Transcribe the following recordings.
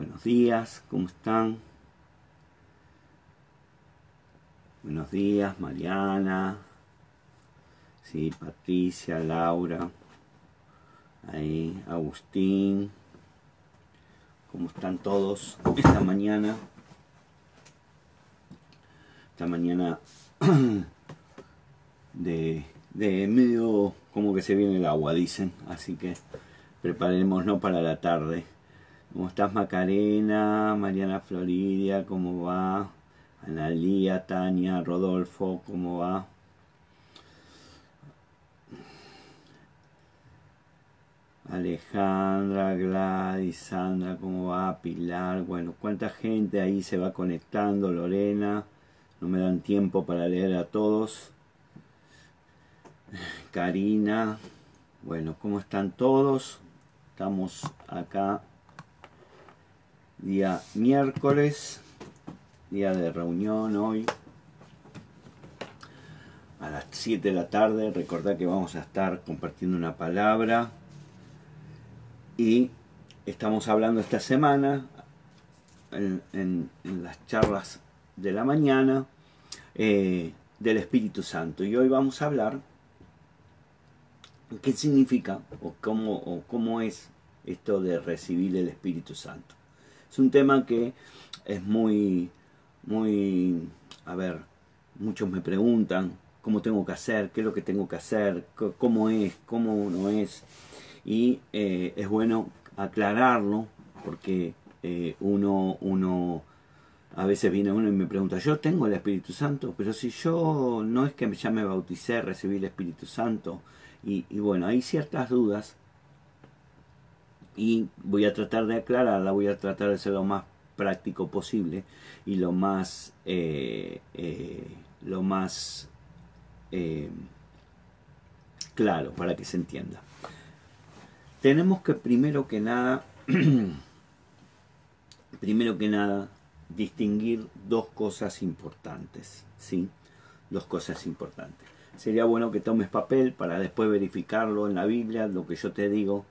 Buenos días, ¿cómo están? Buenos días, Mariana. Sí, Patricia, Laura. Ahí, Agustín. ¿Cómo están todos esta mañana? Esta mañana de, de medio como que se viene el agua, dicen. Así que preparémonos para la tarde. ¿Cómo estás Macarena? Mariana Floridia, ¿cómo va? Analía, Tania, Rodolfo, ¿cómo va? Alejandra, Gladys, Sandra, ¿cómo va? Pilar, bueno, cuánta gente ahí se va conectando, Lorena, no me dan tiempo para leer a todos. Karina, bueno, ¿cómo están todos? Estamos acá día miércoles, día de reunión hoy a las 7 de la tarde. Recordad que vamos a estar compartiendo una palabra y estamos hablando esta semana en, las charlas de la mañana eh, del Espíritu Santo y hoy vamos a hablar qué significa o cómo, o cómo es esto de recibir el Espíritu Santo. Es un tema que es muy, muy, a ver, muchos me preguntan cómo tengo que hacer, qué es lo que tengo que hacer, cómo es, cómo no es. Y eh, es bueno aclararlo porque eh, uno, uno, a veces viene uno y me pregunta, yo tengo el Espíritu Santo, pero si yo no es que ya me bauticé, recibí el Espíritu Santo, y, y bueno, hay ciertas dudas y voy a tratar de aclararla, voy a tratar de ser lo más práctico posible y lo más, eh, eh, lo más eh, claro para que se entienda. Tenemos que primero que nada, primero que nada, distinguir dos cosas importantes, ¿sí? Dos cosas importantes. Sería bueno que tomes papel para después verificarlo en la Biblia, lo que yo te digo,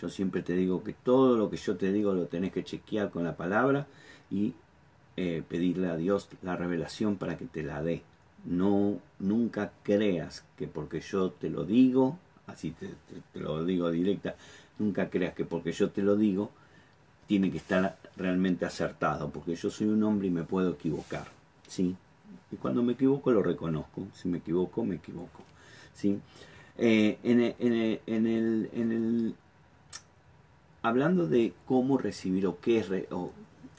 Yo siempre te digo que todo lo que yo te digo lo tenés que chequear con la palabra y eh, pedirle a Dios la revelación para que te la dé. No, nunca creas que porque yo te lo digo, así te, lo digo directa, nunca creas que porque yo te lo digo, tiene que estar realmente acertado, porque yo soy un hombre y me puedo equivocar, ¿sí? Y cuando me equivoco lo reconozco, si me equivoco, me equivoco, ¿sí? Eh, en, el, en, en, el, hablando de cómo recibir o qué es, o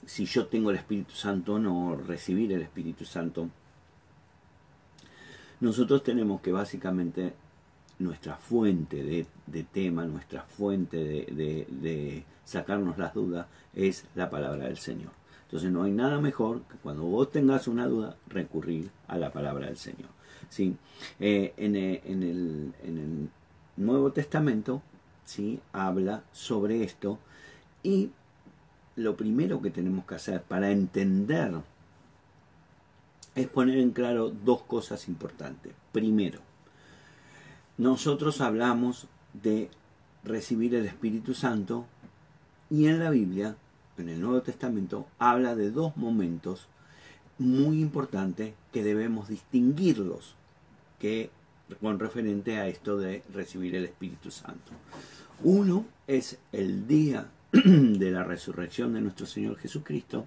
si yo tengo el Espíritu Santo o no, recibir el Espíritu Santo, nosotros tenemos que básicamente nuestra fuente de, tema, nuestra fuente de, sacarnos las dudas es la palabra del Señor. Entonces no hay nada mejor que cuando vos tengas una duda recurrir a la palabra del Señor. ¿sí? Eh, el, en el Nuevo Testamento ¿sí? habla sobre esto y lo primero que tenemos que hacer para entender es poner en claro dos cosas importantes. Primero, nosotros hablamos de recibir el Espíritu Santo y en la Biblia, en el Nuevo Testamento, habla de dos momentos muy importantes que debemos distinguirlos que con referente a esto de recibir el Espíritu Santo. Uno es el día de la resurrección de nuestro Señor Jesucristo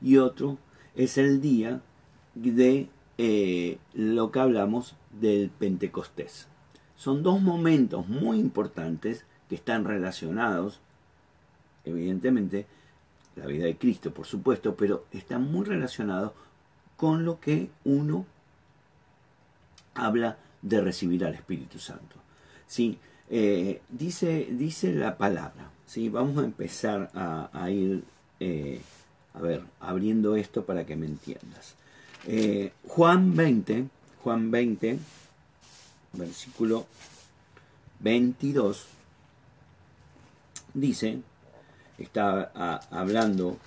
y otro es el día de eh, lo que hablamos del Pentecostés. Son dos momentos muy importantes que están relacionados, evidentemente, la vida de Cristo, por supuesto, pero están muy relacionados con lo que uno habla de recibir al Espíritu Santo. ¿sí? Eh, dice, dice la palabra. ¿sí? Vamos a empezar a, ir, eh, a ver, abriendo esto para que me entiendas. Eh, Juan 20, Juan 20, versículo 22, dice, está hablando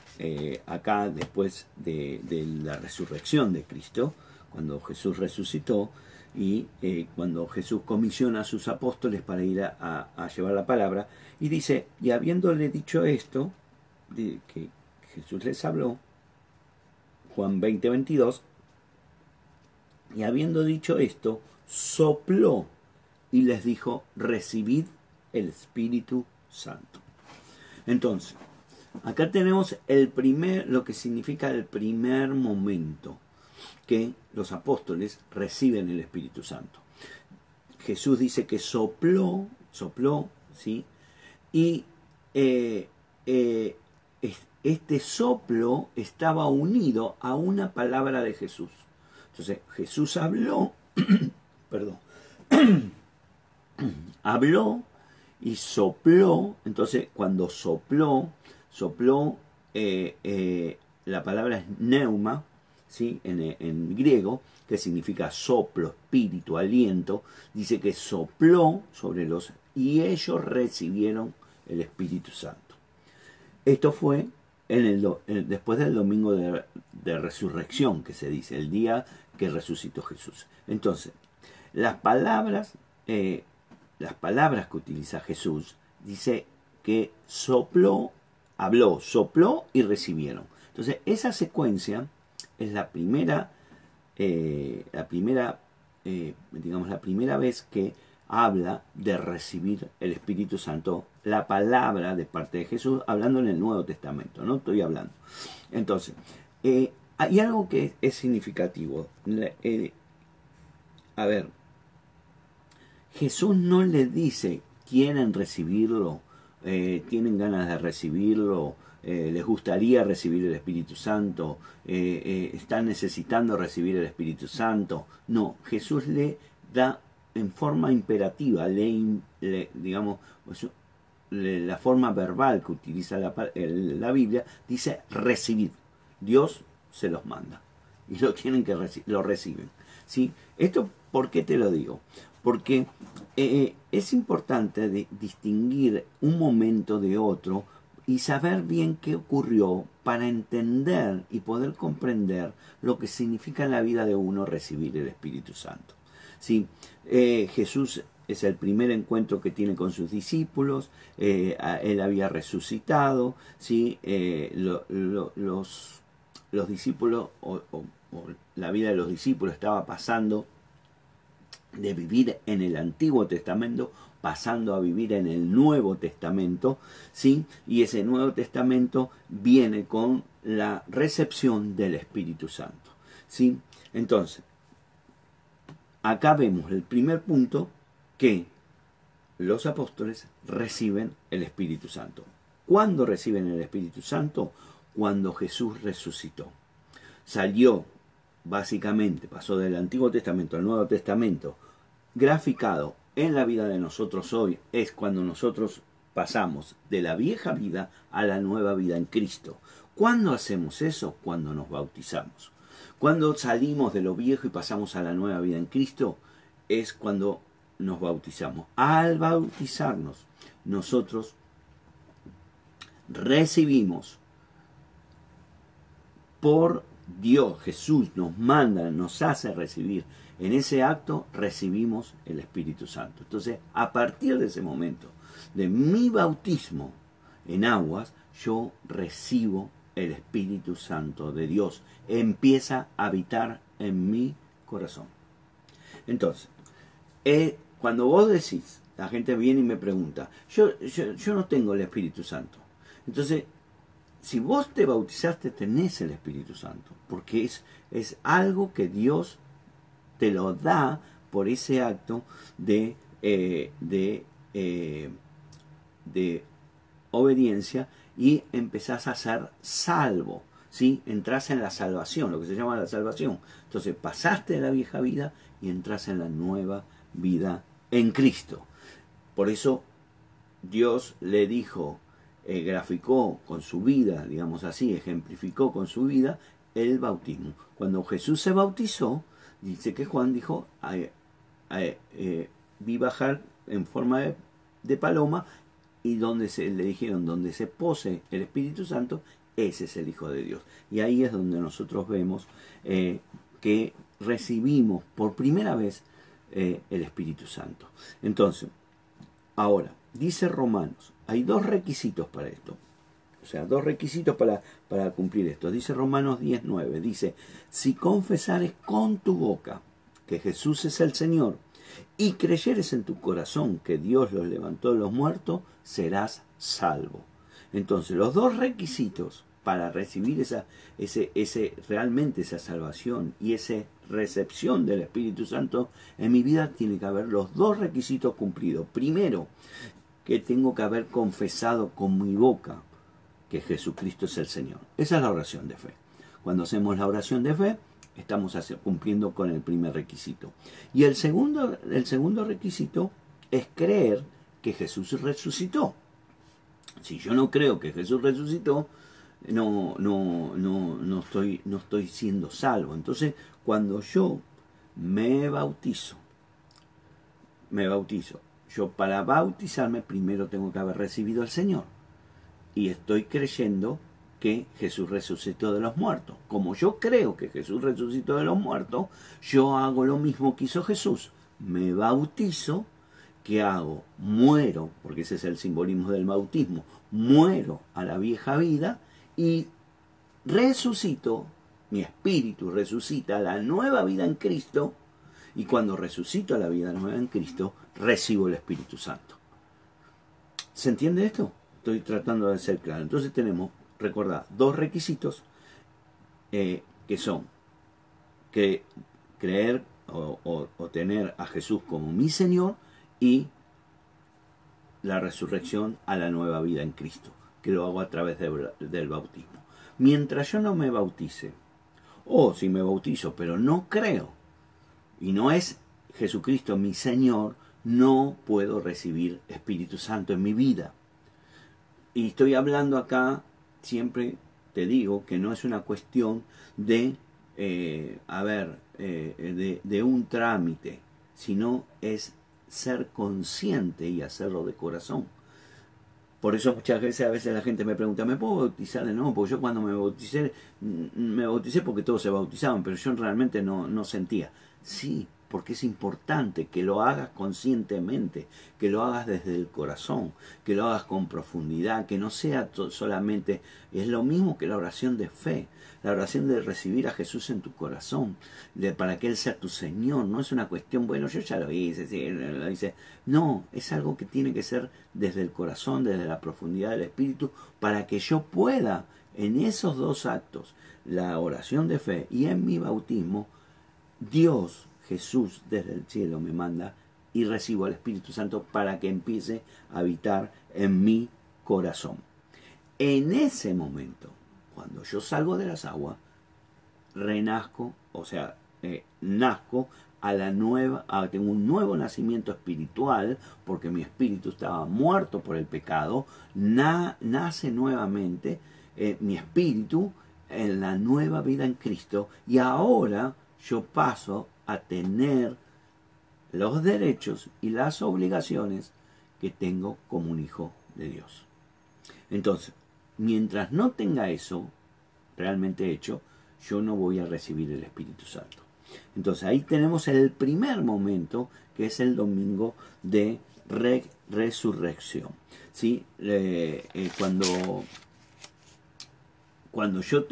acá después de, de la resurrección de Cristo, cuando Jesús resucitó, y eh, cuando Jesús comisiona a sus apóstoles para ir a, llevar la palabra, y dice, y habiéndole dicho esto, que Jesús les habló, Juan 20, 22, y habiendo dicho esto, sopló y les dijo, recibid el Espíritu Santo. Entonces, acá tenemos el primer, lo que significa el primer momento que los apóstoles reciben el Espíritu Santo. Jesús dice que sopló, sopló, ¿sí? Y eh, eh, este soplo estaba unido a una palabra de Jesús. Entonces Jesús habló, perdón, habló y sopló, entonces cuando sopló, sopló, eh, la palabra es neuma, ¿sí? En, en, griego, que significa soplo, espíritu, aliento, dice que sopló sobre los y ellos recibieron el Espíritu Santo. Esto fue en el, después del domingo de, de, resurrección, que se dice, el día que resucitó Jesús. Entonces, las palabras eh, las palabras que utiliza Jesús, dice que sopló, habló, sopló y recibieron. Entonces, esa secuencia es la primera, eh, la primera, eh, digamos, la primera vez que habla de recibir el Espíritu Santo, la palabra de parte de Jesús, hablando en el Nuevo Testamento, ¿no? Estoy hablando. Entonces, eh, hay algo que es significativo. a ver, Jesús no le dice, quieren recibirlo, tienen ganas de recibirlo, eh, les gustaría recibir el Espíritu Santo, eh, están necesitando recibir el Espíritu Santo. No, Jesús le da en forma imperativa, le, digamos, la forma verbal que utiliza la, Biblia, dice recibir. Dios se los manda y lo tienen que lo reciben. ¿sí? Esto, ¿por qué te lo digo? porque eh, es importante distinguir un momento de otro y saber bien qué ocurrió para entender y poder comprender lo que significa en la vida de uno recibir el Espíritu Santo. ¿Sí? Eh, Jesús es el primer encuentro que tiene con sus discípulos, eh, él había resucitado, ¿sí? los, los, discípulos, o la vida de los discípulos estaba pasando de vivir en el Antiguo Testamento pasando a vivir en el Nuevo Testamento, ¿sí? Y ese Nuevo Testamento viene con la recepción del Espíritu Santo, ¿sí? Entonces, acá vemos el primer punto que los apóstoles reciben el Espíritu Santo. ¿Cuándo reciben el Espíritu Santo? Cuando Jesús resucitó. Salió básicamente pasó del Antiguo Testamento al Nuevo Testamento, graficado en la vida de nosotros hoy, es cuando nosotros pasamos de la vieja vida a la nueva vida en Cristo. ¿Cuándo hacemos eso? Cuando nos bautizamos. Cuando salimos de lo viejo y pasamos a la nueva vida en Cristo, es cuando nos bautizamos. Al bautizarnos, nosotros recibimos por Dios, Jesús nos manda, nos hace recibir. En ese acto recibimos el Espíritu Santo. Entonces, a partir de ese momento, de mi bautismo en aguas, yo recibo el Espíritu Santo de Dios. Empieza a habitar en mi corazón. Entonces, eh, cuando vos decís, la gente viene y me pregunta, yo, yo, yo no tengo el Espíritu Santo. Entonces, si vos te bautizaste, tenés el Espíritu Santo, porque es, es algo que Dios te lo da por ese acto de, eh, eh, de obediencia y empezás a ser salvo. ¿sí? Entrás en la salvación, lo que se llama la salvación. Entonces pasaste de la vieja vida y entras en la nueva vida en Cristo. Por eso Dios le dijo eh, graficó con su vida, digamos así, ejemplificó con su vida el bautismo. Cuando Jesús se bautizó, dice que Juan dijo, eh, vi bajar en forma de, paloma y donde se le dijeron, donde se pose el Espíritu Santo, ese es el Hijo de Dios. Y ahí es donde nosotros vemos eh, que recibimos por primera vez eh, el Espíritu Santo. Entonces, ahora, dice Romanos, hay dos requisitos para esto. O sea, dos requisitos para, para cumplir esto. Dice Romanos 19, dice, si confesares con tu boca que Jesús es el Señor y creyeres en tu corazón que Dios los levantó de los muertos, serás salvo. Entonces, los dos requisitos para recibir esa, ese, ese, realmente esa salvación y esa recepción del Espíritu Santo en mi vida tiene que haber los dos requisitos cumplidos. Primero, que tengo que haber confesado con mi boca que Jesucristo es el Señor. Esa es la oración de fe. Cuando hacemos la oración de fe, estamos cumpliendo con el primer requisito. Y el segundo, el segundo requisito es creer que Jesús resucitó. Si yo no creo que Jesús resucitó, no, no, no, no, estoy, no estoy siendo salvo. Entonces, cuando yo me bautizo, me bautizo, yo para bautizarme primero tengo que haber recibido al Señor. Y estoy creyendo que Jesús resucitó de los muertos. Como yo creo que Jesús resucitó de los muertos, yo hago lo mismo que hizo Jesús. Me bautizo, ¿qué hago? Muero, porque ese es el simbolismo del bautismo, muero a la vieja vida y resucito, mi espíritu resucita a la nueva vida en Cristo, y cuando resucito a la vida nueva en Cristo, recibo el Espíritu Santo. ¿Se entiende esto? Estoy tratando de ser claro. Entonces tenemos recordad, dos requisitos eh, que son que creer o, tener a Jesús como mi Señor y la resurrección a la nueva vida en Cristo, que lo hago a través del bautismo. Mientras yo no me bautice, o si me bautizo, pero no creo, y no es Jesucristo mi Señor, no puedo recibir Espíritu Santo en mi vida. Y estoy hablando acá siempre te digo que no es una cuestión de, eh, a ver, eh, de, un trámite, sino es ser consciente y hacerlo de corazón. Por eso muchas veces a veces la gente me pregunta, ¿me puedo bautizar de nuevo? Porque yo cuando me bauticé, mm, me bauticé porque todos se bautizaban, pero yo realmente no, no sentía. Sí, porque es importante que lo hagas conscientemente, que lo hagas desde el corazón, que lo hagas con profundidad, que no sea solamente, es lo mismo que la oración de fe, la oración de recibir a Jesús en tu corazón, de, para que Él sea tu Señor, no es una cuestión, bueno, yo ya lo hice, sí, lo hice, no, es algo que tiene que ser desde el corazón, desde la profundidad del Espíritu, para que yo pueda en esos dos actos, la oración de fe y en mi bautismo, Dios Jesús desde el cielo me manda y recibo al Espíritu Santo para que empiece a habitar en mi corazón. En ese momento, cuando yo salgo de las aguas, renazco, o sea, eh, nazco a la nueva, tengo un nuevo nacimiento espiritual, porque mi espíritu estaba muerto por el pecado, nace nuevamente eh, mi espíritu en la nueva vida en Cristo, y ahora yo paso a tener los derechos y las obligaciones que tengo como un hijo de Dios. Entonces, mientras no tenga eso realmente hecho, yo no voy a recibir el Espíritu Santo. Entonces ahí tenemos el primer momento, que es el domingo de resurrección. ¿Sí? Eh, cuando, cuando yo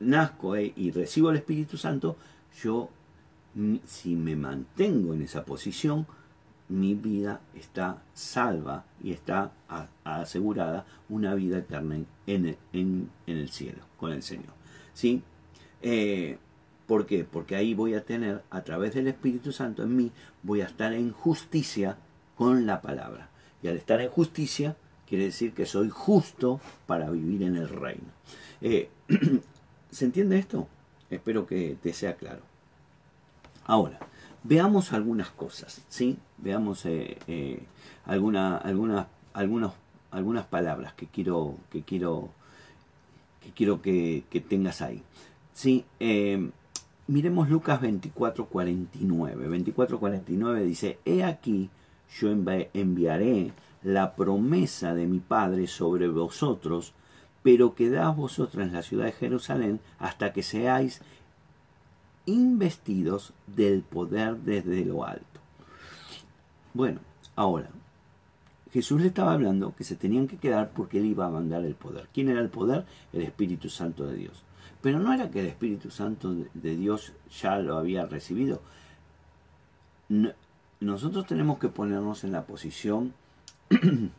nazco eh, y recibo el Espíritu Santo, yo si me mantengo en esa posición, mi vida está salva y está asegurada una vida eterna en, el cielo, con el Señor. ¿Sí? Eh, ¿Por qué? Porque ahí voy a tener, a través del Espíritu Santo en mí, voy a estar en justicia con la palabra. Y al estar en justicia, quiere decir que soy justo para vivir en el reino. Eh, ¿Se entiende esto? Espero que te sea claro. Ahora, veamos algunas cosas, ¿sí? Veamos eh, eh, alguna, algunas, algunas palabras que quiero que quiero que quiero que, tengas ahí. ¿sí? Eh, miremos Lucas 24, 49. 24, 49 dice, He aquí, yo enviaré la promesa de mi Padre sobre vosotros, pero quedad vosotros en la ciudad de Jerusalén hasta que seáis investidos del poder desde lo alto. Bueno, ahora, Jesús le estaba hablando que se tenían que quedar porque él iba a mandar el poder. ¿Quién era el poder? El Espíritu Santo de Dios. Pero no era que el Espíritu Santo de Dios ya lo había recibido. nosotros tenemos que ponernos en la posición, en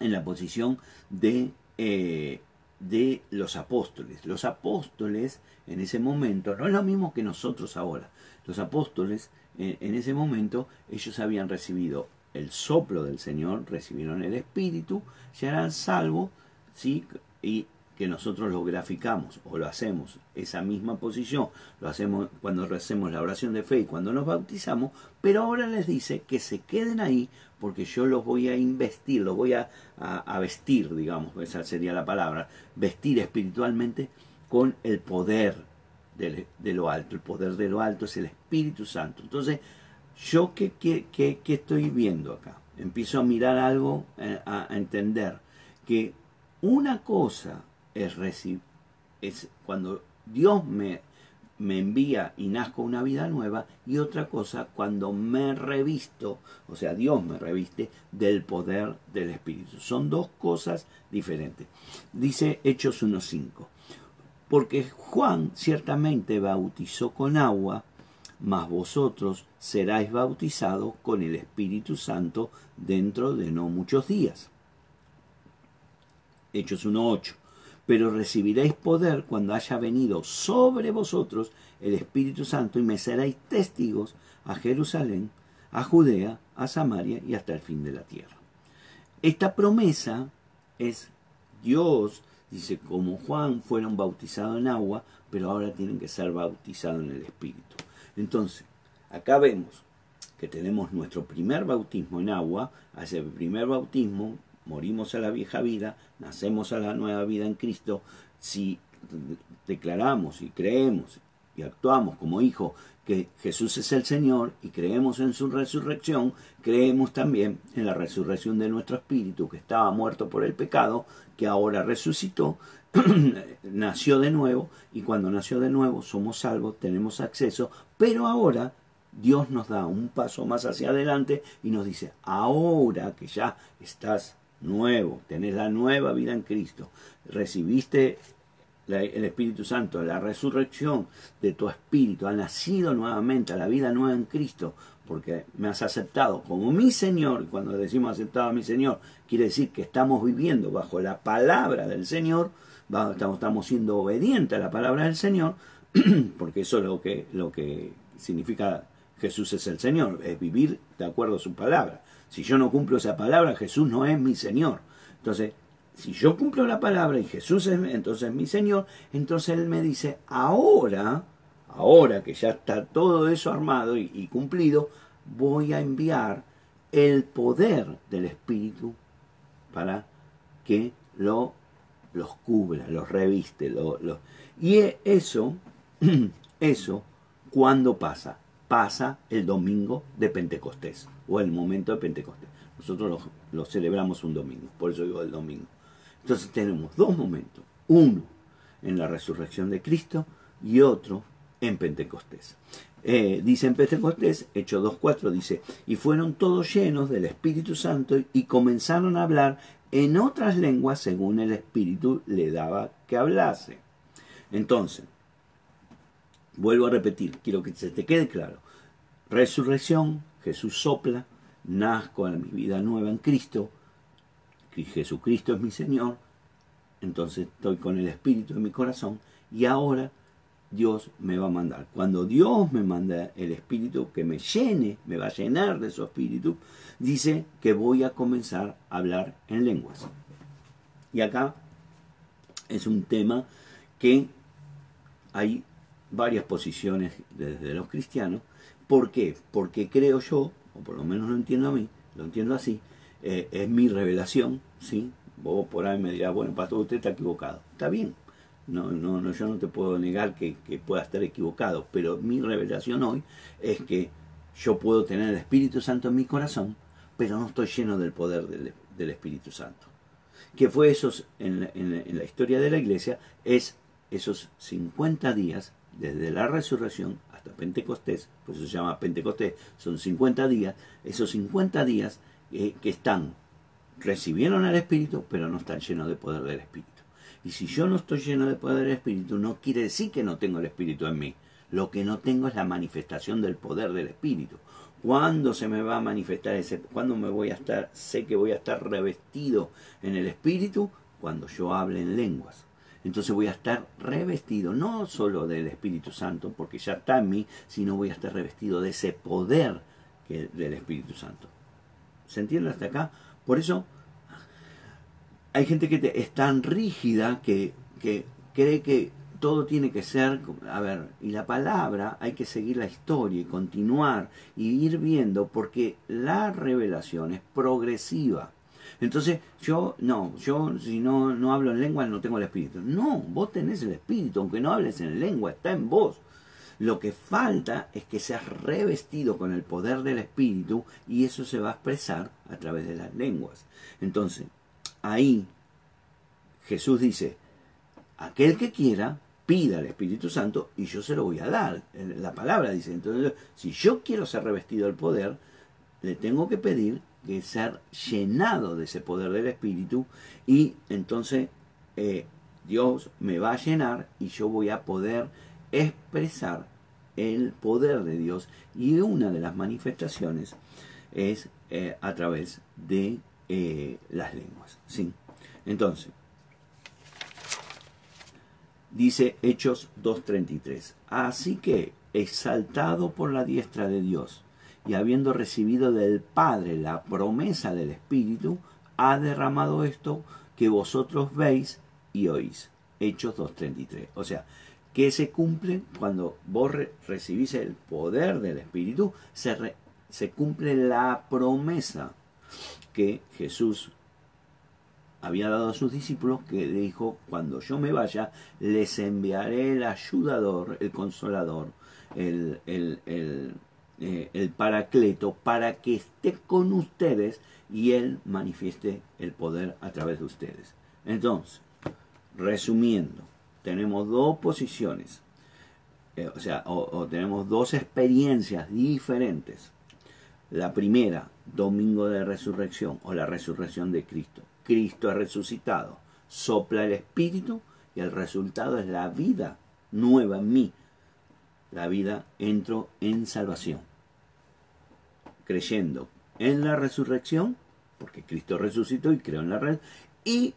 la posición de, eh, de los apóstoles. Los apóstoles en ese momento no es lo mismo que nosotros ahora. Los apóstoles eh, en ese momento ellos habían recibido el soplo del Señor, recibieron el Espíritu, ya eran salvos, ¿sí? y que nosotros lo graficamos o lo hacemos, esa misma posición, lo hacemos cuando hacemos la oración de fe y cuando nos bautizamos, pero ahora les dice que se queden ahí porque yo los voy a investir, los voy a, vestir, digamos, esa sería la palabra, vestir espiritualmente con el poder de, lo alto. El poder de lo alto es el Espíritu Santo. Entonces, ¿yo qué estoy viendo acá? Empiezo a mirar algo, eh, a, a entender que una cosa es recibir, es cuando Dios me, me envía y nazco una vida nueva, y otra cosa cuando me revisto, o sea, Dios me reviste del poder del Espíritu. Son dos cosas diferentes. Dice Hechos 1.5. Porque Juan ciertamente bautizó con agua, mas vosotros seráis bautizados con el Espíritu Santo dentro de no muchos días. Hechos 1.8 pero recibiréis poder cuando haya venido sobre vosotros el Espíritu Santo y me seréis testigos a Jerusalén, a Judea, a Samaria y hasta el fin de la tierra. Esta promesa es Dios, dice, como Juan fueron bautizados en agua, pero ahora tienen que ser bautizados en el Espíritu. Entonces, acá vemos que tenemos nuestro primer bautismo en agua, a ese primer bautismo morimos a la vieja vida, nacemos a la nueva vida en Cristo, si declaramos y creemos y actuamos como hijos que Jesús es el Señor y creemos en su resurrección, creemos también en la resurrección de nuestro espíritu que estaba muerto por el pecado, que ahora resucitó, nació de nuevo y cuando nació de nuevo somos salvos, tenemos acceso, pero ahora Dios nos da un paso más hacia adelante y nos dice, ahora que ya estás nuevo, tenés la nueva vida en Cristo, recibiste el Espíritu Santo, la resurrección de tu espíritu, ha nacido nuevamente a la vida nueva en Cristo, porque me has aceptado como mi Señor, cuando decimos aceptado a mi Señor, quiere decir que estamos viviendo bajo la palabra del Señor, estamos siendo obedientes a la palabra del Señor, porque eso es lo que, lo que significa Jesús es el Señor, es vivir de acuerdo a su palabra. Si yo no cumplo esa palabra, Jesús no es mi Señor. Entonces, si yo cumplo la palabra y Jesús es entonces mi Señor, entonces Él me dice, ahora, ahora que ya está todo eso armado y, cumplido, voy a enviar el poder del Espíritu para que lo, los cubra, los reviste. Y eso, eso, ¿cuándo pasa? Pasa el domingo de Pentecostés o el momento de Pentecostés. Nosotros lo, celebramos un domingo, por eso digo el domingo. Entonces tenemos dos momentos, uno en la resurrección de Cristo y otro en Pentecostés. Eh, dice en Pentecostés, Hecho 2.4, dice, y fueron todos llenos del Espíritu Santo y comenzaron a hablar en otras lenguas según el Espíritu le daba que hablase. Entonces, vuelvo a repetir, quiero que se te quede claro, resurrección, Jesús sopla, nazco a mi vida nueva en Cristo, y Jesucristo es mi Señor, entonces estoy con el Espíritu en mi corazón y ahora Dios me va a mandar. Cuando Dios me manda el Espíritu que me llene, me va a llenar de su Espíritu, dice que voy a comenzar a hablar en lenguas. Y acá es un tema que hay varias posiciones desde los cristianos ¿Por qué? Porque creo yo, o por lo menos lo entiendo a mí, lo entiendo así, eh, es mi revelación, ¿sí? Vos por ahí me dirás, bueno, pastor, usted está equivocado. Está bien, no, no, no, yo no te puedo negar que, pueda estar equivocado, pero mi revelación hoy es que yo puedo tener el Espíritu Santo en mi corazón, pero no estoy lleno del poder del, Espíritu Santo. Que fue esos, en en la historia de la iglesia, es esos 50 días desde la resurrección hasta Pentecostés, pues eso se llama Pentecostés, son 50 días, esos 50 días eh, que están, recibieron al Espíritu, pero no están llenos de poder del Espíritu. Y si yo no estoy lleno de poder del Espíritu, no quiere decir que no tengo el Espíritu en mí. Lo que no tengo es la manifestación del poder del Espíritu. ¿Cuándo se me va a manifestar ese? ¿Cuándo me voy a estar? Sé que voy a estar revestido en el Espíritu cuando yo hable en lenguas. Entonces voy a estar revestido no solo del Espíritu Santo, porque ya está en mí, sino voy a estar revestido de ese poder del Espíritu Santo. ¿Se entiende hasta acá? Por eso hay gente que es tan rígida que, que cree que todo tiene que ser, a ver, y la palabra hay que seguir la historia y continuar y ir viendo porque la revelación es progresiva. Entonces, yo, no, yo si no, no hablo en lengua no tengo el espíritu. No, vos tenés el espíritu, aunque no hables en lengua, está en vos. Lo que falta es que seas revestido con el poder del espíritu y eso se va a expresar a través de las lenguas. Entonces, ahí Jesús dice, aquel que quiera, pida al Espíritu Santo y yo se lo voy a dar. La palabra dice, entonces, si yo quiero ser revestido del poder, le tengo que pedir que ser llenado de ese poder del Espíritu y entonces eh, Dios me va a llenar y yo voy a poder expresar el poder de Dios y una de las manifestaciones es eh, a través de eh, las lenguas. ¿sí? Entonces, dice Hechos 2.33, así que exaltado por la diestra de Dios, y habiendo recibido del Padre la promesa del Espíritu, ha derramado esto que vosotros veis y oís. Hechos 2.33. O sea, que se cumple cuando vos recibís el poder del Espíritu, se, se cumple la promesa que Jesús había dado a sus discípulos, que dijo, cuando yo me vaya, les enviaré el ayudador, el consolador, el, el, el eh, el Paracleto para que esté con ustedes y Él manifieste el poder a través de ustedes. Entonces, resumiendo, tenemos dos posiciones, eh, o sea, o, tenemos dos experiencias diferentes. La primera, domingo de resurrección o la resurrección de Cristo. Cristo ha resucitado, sopla el Espíritu y el resultado es la vida nueva en mí, la vida entro en salvación. Creyendo en la resurrección, porque Cristo resucitó y creó en la red, y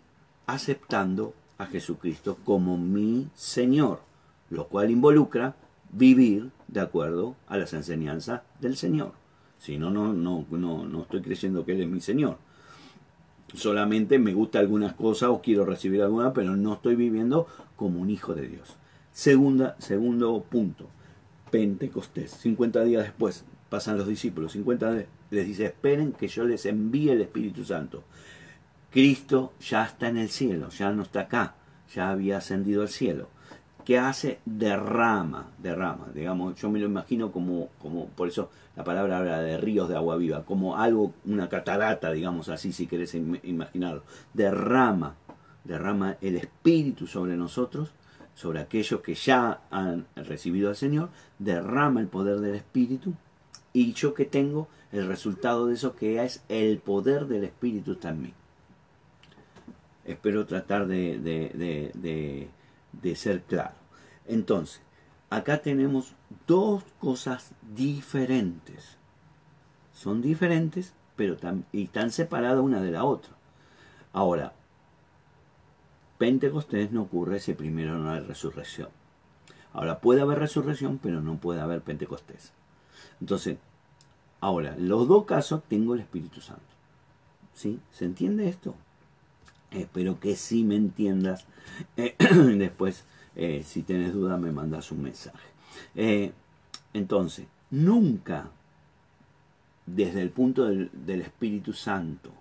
aceptando a Jesucristo como mi Señor, lo cual involucra vivir de acuerdo a las enseñanzas del Señor. Si no, no, no, no, no estoy creyendo que Él es mi Señor. Solamente me gusta algunas cosas o quiero recibir algunas, pero no estoy viviendo como un hijo de Dios. Segunda, segundo punto. Pentecostés, 50 días después, pasan los discípulos, 50 les dice, esperen que yo les envíe el Espíritu Santo. Cristo ya está en el cielo, ya no está acá, ya había ascendido al cielo. ¿Qué hace? Derrama, derrama. Digamos, yo me lo imagino como, como, por eso la palabra habla de ríos de agua viva, como algo, una catarata, digamos así, si querés imaginarlo. Derrama, derrama el Espíritu sobre nosotros sobre aquellos que ya han recibido al Señor, derrama el poder del Espíritu y yo que tengo el resultado de eso que es el poder del Espíritu también. Espero tratar de, de, de ser claro. Entonces, acá tenemos dos cosas diferentes. Son diferentes, pero y están separadas una de la otra. Ahora, Pentecostés no ocurre si primero no hay resurrección. Ahora, puede haber resurrección, pero no puede haber Pentecostés. Entonces, ahora, los dos casos tengo el Espíritu Santo. ¿Sí? ¿Se entiende esto? Espero que sí me entiendas. Eh, después, eh, si tienes duda, me mandas un mensaje. Eh, entonces, nunca desde el punto del Espíritu Santo,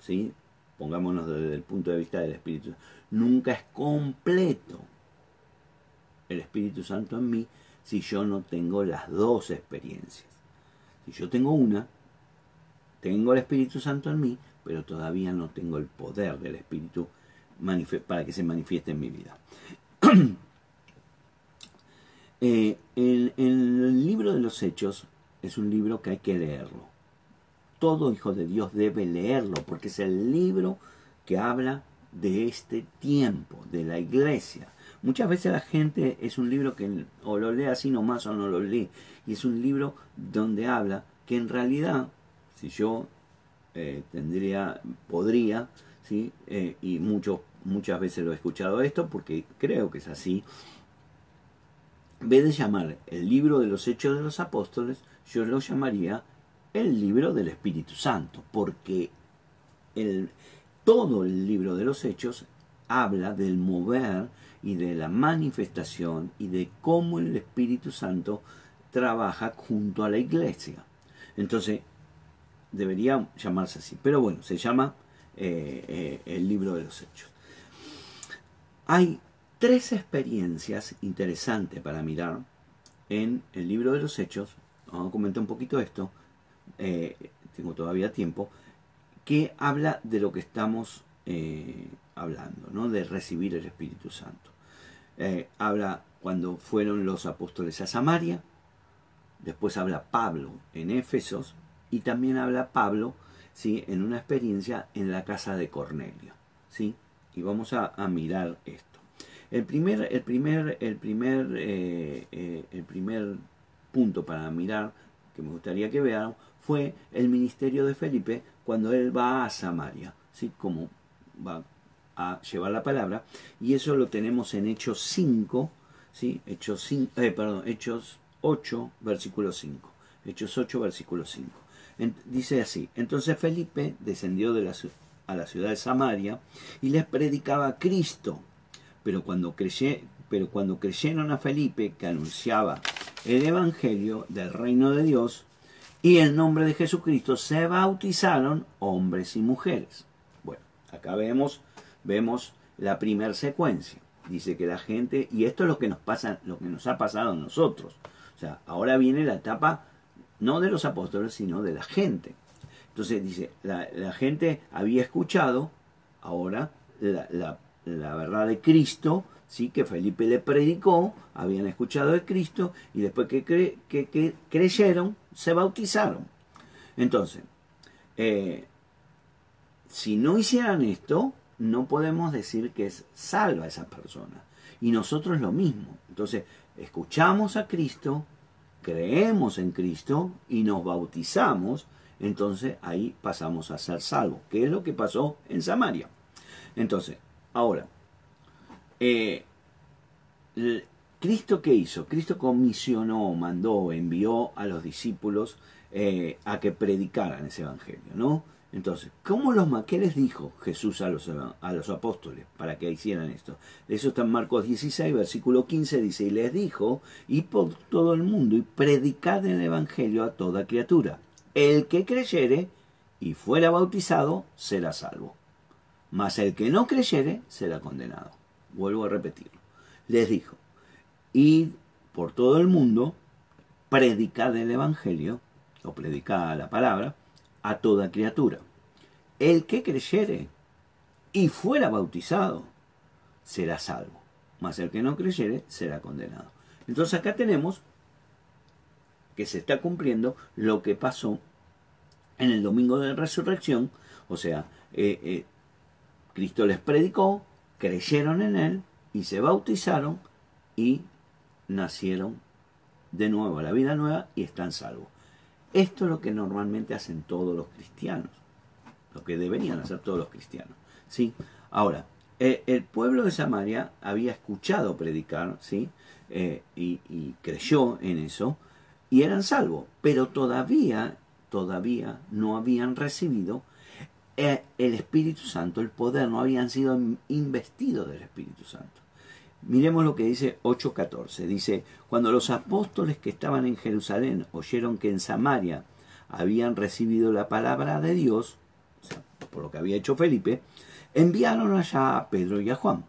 ¿sí? Pongámonos desde el punto de vista del Espíritu, nunca es completo el Espíritu Santo en mí si yo no tengo las dos experiencias. Si yo tengo una, tengo el Espíritu Santo en mí, pero todavía no tengo el poder del Espíritu para que se manifieste en mi vida. Eh, el, el libro de los Hechos es un libro que hay que leerlo. Todo hijo de Dios debe leerlo porque es el libro que habla de este tiempo, de la iglesia. Muchas veces la gente es un libro que o lo lee así nomás o no lo lee. Y es un libro donde habla que en realidad, si yo eh, tendría, podría, ¿sí? Eh, y mucho, muchas veces lo he escuchado esto porque creo que es así, en vez de llamar el libro de los hechos de los apóstoles, yo lo llamaría el libro del Espíritu Santo, porque el, todo el libro de los hechos habla del mover y de la manifestación y de cómo el Espíritu Santo trabaja junto a la iglesia. Entonces, debería llamarse así. Pero bueno, se llama eh, eh, el libro de los hechos. Hay tres experiencias interesantes para mirar en el libro de los hechos. Vamos a comentar un poquito esto. Eh, tengo todavía tiempo. Que habla de lo que estamos hablando, ¿no? de recibir el Espíritu Santo. habla cuando fueron los apóstoles a Samaria. Después habla Pablo en Éfesos y también habla Pablo ¿sí? en una experiencia en la casa de Cornelio. ¿sí? Y vamos a, mirar esto. El primer, el primer, el primer, eh, eh, el primer punto para mirar que me gustaría que vean fue el ministerio de Felipe cuando él va a Samaria, ¿sí? como va a llevar la palabra, y eso lo tenemos en Hechos 5, ¿sí? Hechos, 5, eh, perdón, Hechos 8, versículo 5. Hechos 8, versículo 5 dice así, entonces Felipe descendió de la, a la ciudad de Samaria y les predicaba a Cristo, pero cuando, creyé, pero cuando creyeron a Felipe que anunciaba el Evangelio del reino de Dios y el nombre de Jesucristo, se bautizaron hombres y mujeres. Bueno, acá vemos, vemos la primera secuencia. Dice que la gente, y esto es lo que nos pasa, lo que nos ha pasado a nosotros. O sea, ahora viene la etapa no de los apóstoles, sino de la gente. Entonces dice, la, gente había escuchado ahora la, verdad de Cristo, ¿sí? que Felipe le predicó, habían escuchado de Cristo y después que, creyeron, se bautizaron. Entonces, eh, si no hicieran esto, no podemos decir que es salva esa persona. Y nosotros lo mismo. Entonces, escuchamos a Cristo, creemos en Cristo y nos bautizamos, entonces ahí pasamos a ser salvos, que es lo que pasó en Samaria. Entonces, ahora, eh, ¿Cristo qué hizo? Cristo comisionó, mandó, envió a los discípulos eh, a que predicaran ese evangelio, ¿no? Entonces, ¿cómo los ¿qué les dijo Jesús a los, a los apóstoles para que hicieran esto? Eso está en Marcos 16, versículo 15, dice, y les dijo, y por todo el mundo, y predicad el Evangelio a toda criatura. El que creyere y fuera bautizado será salvo, mas el que no creyere será condenado. Vuelvo a repetirlo. Les dijo, id por todo el mundo, predicad el Evangelio, o predicad la palabra, a toda criatura. El que creyere y fuera bautizado será salvo, mas el que no creyere será condenado. Entonces acá tenemos que se está cumpliendo lo que pasó en el domingo de resurrección, o sea, eh, eh, Cristo les predicó, creyeron en él y se bautizaron y nacieron de nuevo a la vida nueva y están salvos. Esto es lo que normalmente hacen todos los cristianos, lo que deberían hacer todos los cristianos. ¿sí? Ahora, eh, el pueblo de Samaria había escuchado predicar ¿sí? Eh, y, creyó en eso y eran salvos, pero todavía, todavía no habían recibido el Espíritu Santo, el poder, no habían sido investidos del Espíritu Santo. Miremos lo que dice 8.14. Dice, cuando los apóstoles que estaban en Jerusalén oyeron que en Samaria habían recibido la palabra de Dios, o sea, por lo que había hecho Felipe, enviaron allá a Pedro y a Juan,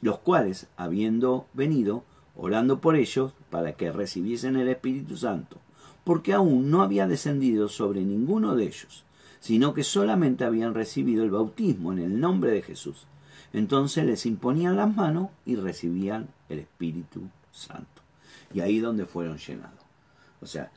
los cuales, habiendo venido, orando por ellos para que recibiesen el Espíritu Santo, porque aún no había descendido sobre ninguno de ellos, sino que solamente habían recibido el bautismo en el nombre de Jesús. Entonces les imponían las manos y recibían el Espíritu Santo. Y ahí donde fueron llenados. O sea,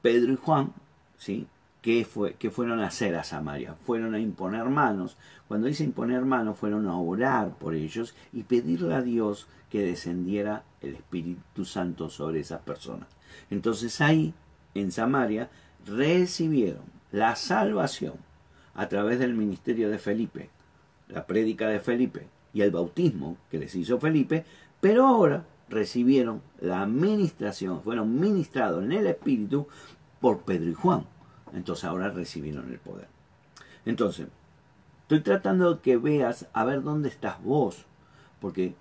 Pedro y Juan, ¿sí? ¿Qué, fue, ¿Qué fueron a hacer a Samaria? Fueron a imponer manos. Cuando dice imponer manos, fueron a orar por ellos y pedirle a Dios que descendiera el Espíritu Santo sobre esas personas. Entonces ahí, en Samaria, recibieron la salvación a través del ministerio de Felipe, la prédica de Felipe y el bautismo que les hizo Felipe, pero ahora recibieron la administración, fueron ministrados en el Espíritu por Pedro y Juan. Entonces ahora recibieron el poder. Entonces, estoy tratando de que veas a ver dónde estás vos, porque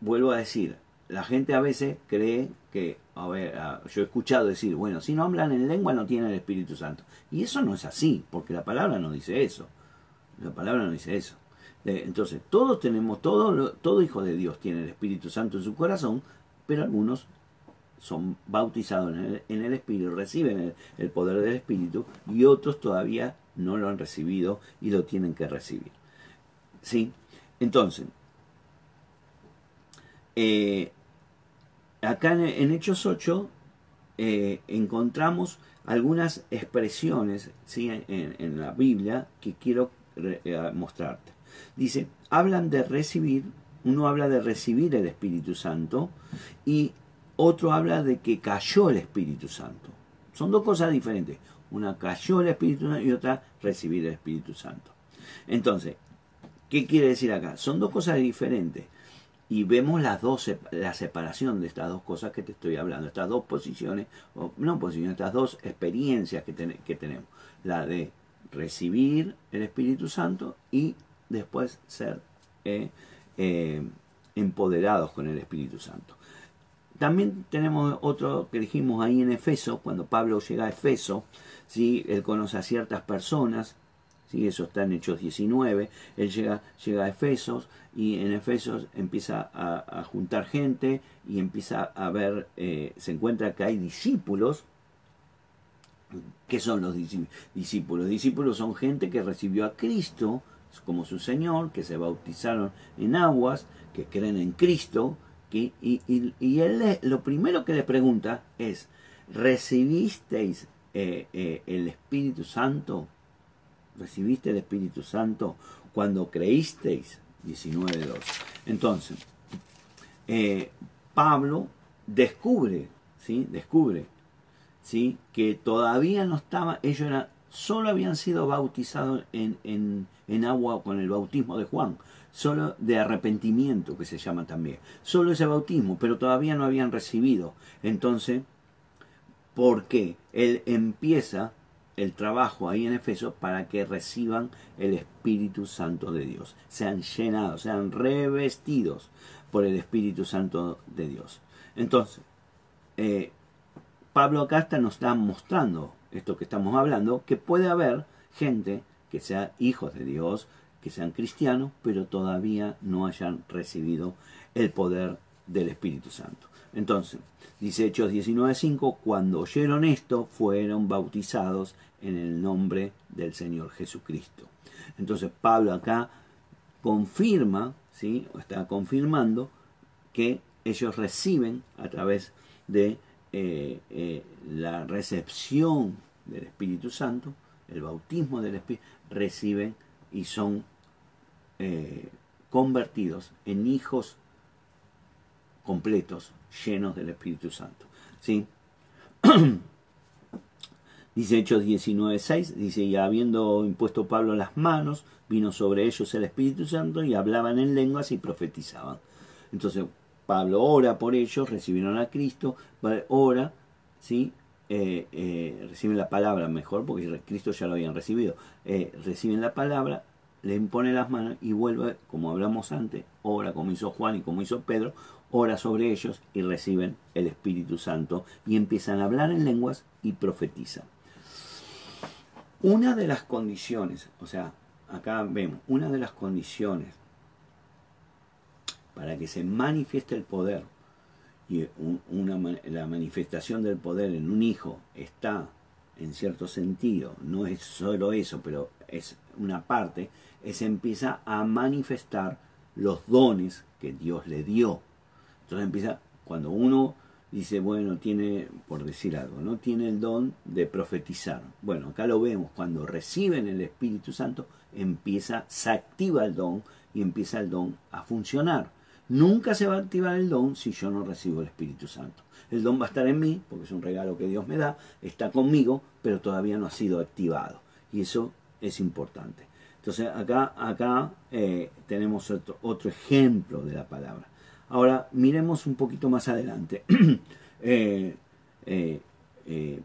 vuelvo a decir, la gente a veces cree que, a ver, yo he escuchado decir, bueno, si no hablan en lengua no tienen el Espíritu Santo. Y eso no es así, porque la palabra no dice eso. La palabra no dice eso. Entonces, todos tenemos, todo, todo hijo de Dios tiene el Espíritu Santo en su corazón, pero algunos son bautizados en el, Espíritu, reciben el, el, poder del Espíritu, y otros todavía no lo han recibido y lo tienen que recibir. ¿Sí? Entonces, eh, acá en, Hechos 8 eh, encontramos algunas expresiones ¿sí? en, la Biblia que quiero eh, mostrarte. Dice, hablan de recibir, uno habla de recibir el Espíritu Santo y otro habla de que cayó el Espíritu Santo. Son dos cosas diferentes. Una cayó el Espíritu Santo y otra recibir el Espíritu Santo. Entonces, ¿qué quiere decir acá? Son dos cosas diferentes y vemos las dos, la separación de estas dos cosas que te estoy hablando, estas dos posiciones, o no posiciones, estas dos experiencias que, que tenemos, la de recibir el Espíritu Santo y después ser eh, eh, empoderados con el Espíritu Santo. También tenemos otro que dijimos ahí en Efeso, cuando Pablo llega a Efeso, ¿sí? él conoce a ciertas personas, ¿sí? eso está en Hechos 19, él llega, llega a Efesos y en Efesos empieza a, juntar gente y empieza a ver, eh, se encuentra que hay discípulos. ¿Qué son los discípulos? Discípulos son gente que recibió a Cristo como su Señor, que se bautizaron en aguas, que creen en Cristo, y, y, él lo primero que le pregunta es, ¿recibisteis eh, eh, el Espíritu Santo? ¿Recibiste el Espíritu Santo cuando creísteis? 19.2. Entonces, eh, Pablo descubre, ¿sí? Descubre, ¿sí? Que todavía no estaba, ellos solo habían sido bautizados en, en, en agua con el bautismo de Juan, solo de arrepentimiento que se llama también, solo ese bautismo, pero todavía no habían recibido. Entonces, ¿por qué? Él empieza el trabajo ahí en Efeso para que reciban el Espíritu Santo de Dios, sean llenados, sean revestidos por el Espíritu Santo de Dios. Entonces, eh, Pablo acá nos está mostrando esto que estamos hablando, que puede haber gente que sea hijos de Dios, que sean cristianos, pero todavía no hayan recibido el poder del Espíritu Santo. Entonces, dice Hechos 19.5, cuando oyeron esto, fueron bautizados en el nombre del Señor Jesucristo. Entonces Pablo acá confirma, ¿sí? o está confirmando que ellos reciben a través de eh, eh, la recepción del Espíritu Santo, el bautismo del Espíritu, reciben y son eh, convertidos en hijos completos, llenos del Espíritu Santo. ¿sí? Dice Hechos 19.6, dice, y habiendo impuesto Pablo las manos, vino sobre ellos el Espíritu Santo y hablaban en lenguas y profetizaban. Entonces Pablo ora por ellos, recibieron a Cristo, ora, ¿sí? Eh, eh, reciben la palabra mejor, porque Cristo ya lo habían recibido, eh, reciben la palabra, le impone las manos y vuelve, como hablamos antes, ora como hizo Juan y como hizo Pedro, ora sobre ellos y reciben el Espíritu Santo y empiezan a hablar en lenguas y profetizan. Una de las condiciones, o sea, acá vemos, una de las condiciones para que se manifieste el poder y la manifestación del poder en un hijo está en cierto sentido, no es solo eso, pero es una parte, es empieza a manifestar los dones que Dios le dio. Entonces empieza cuando uno dice, bueno, tiene, por decir algo, no tiene el don de profetizar. Bueno, acá lo vemos, cuando reciben el Espíritu Santo, empieza, se activa el don y empieza el don a funcionar. Nunca se va a activar el don si yo no recibo el Espíritu Santo. El don va a estar en mí, porque es un regalo que Dios me da, está conmigo, pero todavía no ha sido activado. Y eso es importante. Entonces acá, acá eh, tenemos otro, otro ejemplo de la palabra. Ahora miremos un poquito más adelante. Eh, eh,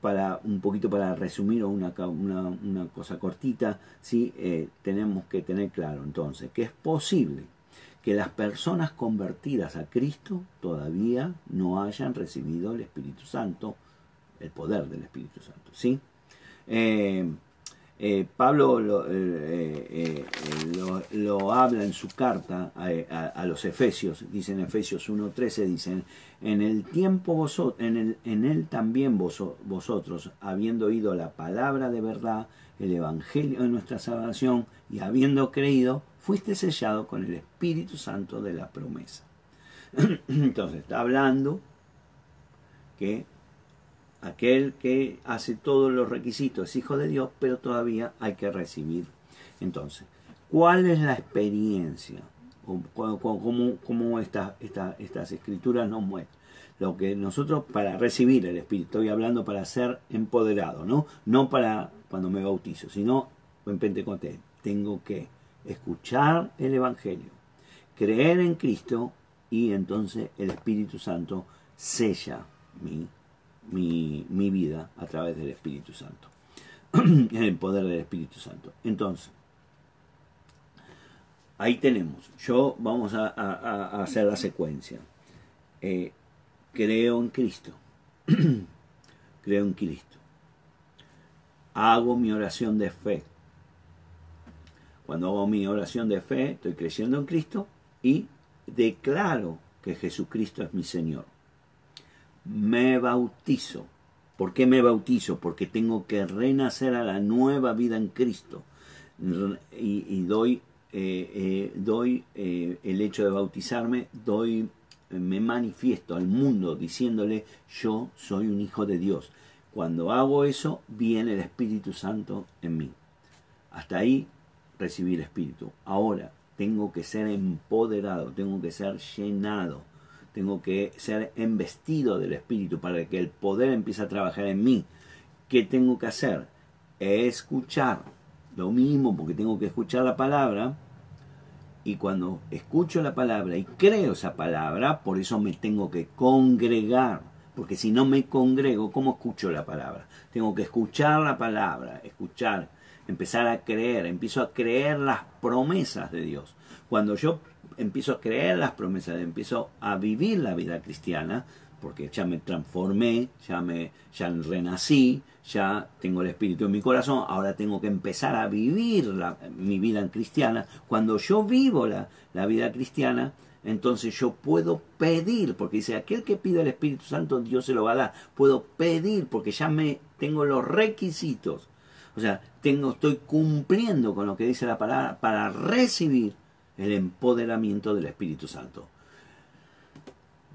para un poquito para resumir una, una, una cosa cortita, ¿sí? tenemos que tener claro entonces que es posible que las personas convertidas a Cristo todavía no hayan recibido el Espíritu Santo, el poder del Espíritu Santo. ¿sí? Eh, eh, Pablo lo, eh, lo, habla en su carta a, los Efesios, dice en Efesios 1.13, dicen, en el tiempo vosotros, en, en él también vosotros, habiendo oído la palabra de verdad, el Evangelio de nuestra salvación, y habiendo creído, fuiste sellado con el Espíritu Santo de la promesa. Entonces está hablando que aquel que hace todos los requisitos es hijo de Dios, pero todavía hay que recibir. Entonces, ¿cuál es la experiencia? ¿Cómo, estas escrituras nos muestran? Lo que nosotros para recibir el Espíritu, estoy hablando para ser empoderado, ¿no? No para cuando me bautizo, sino en Pentecostés. Tengo que escuchar el Evangelio, creer en Cristo y entonces el Espíritu Santo sella mi, mi, vida a través del Espíritu Santo, en el poder del Espíritu Santo. Entonces, ahí tenemos, yo vamos a, hacer la secuencia. Eh, creo en Cristo, creo en Cristo. Hago mi oración de fe, cuando hago mi oración de fe, estoy creyendo en Cristo y declaro que Jesucristo es mi Señor. Me bautizo. ¿Por qué me bautizo? Porque tengo que renacer a la nueva vida en Cristo. Y, doy, eh, eh, doy eh, el hecho de bautizarme, doy, me manifiesto al mundo diciéndole yo soy un hijo de Dios. Cuando hago eso, viene el Espíritu Santo en mí. Hasta ahí recibir espíritu. Ahora tengo que ser empoderado, tengo que ser llenado, tengo que ser embestido del espíritu para que el poder empiece a trabajar en mí. ¿Qué tengo que hacer? Escuchar. Lo mismo porque tengo que escuchar la palabra. Y cuando escucho la palabra y creo esa palabra, por eso me tengo que congregar. Porque si no me congrego, ¿cómo escucho la palabra? Tengo que escuchar la palabra, escuchar empezar a creer, empiezo a creer las promesas de Dios. Cuando yo empiezo a creer las promesas, empiezo a vivir la vida cristiana, porque ya me transformé, ya me ya renací, ya tengo el espíritu en mi corazón, ahora tengo que empezar a vivir mi vida cristiana. Cuando yo vivo la, la vida cristiana, entonces yo puedo pedir, porque dice, aquel que pide el Espíritu Santo, Dios se lo va a dar. Puedo pedir, porque ya me tengo los requisitos o sea, tengo, estoy cumpliendo con lo que dice la palabra para recibir el empoderamiento del Espíritu Santo.